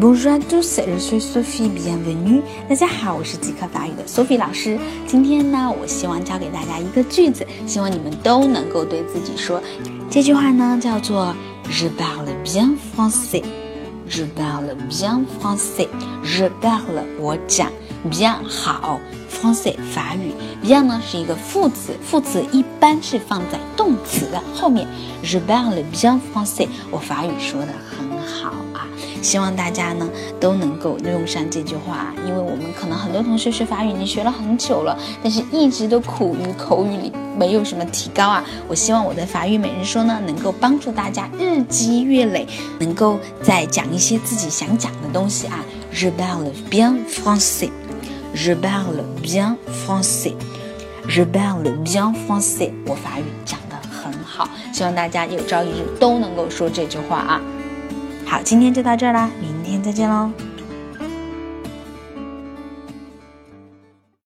Bonjour à tous, je suis Sophie, bienvenue. 大家好，我是即刻法语的 Sophie 老师。今天呢，我希望教给大家一个句子，希望你们都能够对自己说。这句话呢，叫做 Je parle bien français. Je parle bien français. Je parle 我讲 bien 好 français 法语 bien 呢是一个副词，副词一般是放在动词的后面。Je parle bien français，我法语说的很好啊。希望大家呢都能够用上这句话，因为我们可能很多同学学法语已经学了很久了，但是一直都苦于口语里没有什么提高啊。我希望我的法语每日说呢，能够帮助大家日积月累，能够再讲一些自己想讲的东西啊。Je parle bien français. Je parle bien français. Je parle bien français. 我法语讲得很好，希望大家有朝一日都能够说这句话啊。好，今天就到这儿啦，明天再见喽。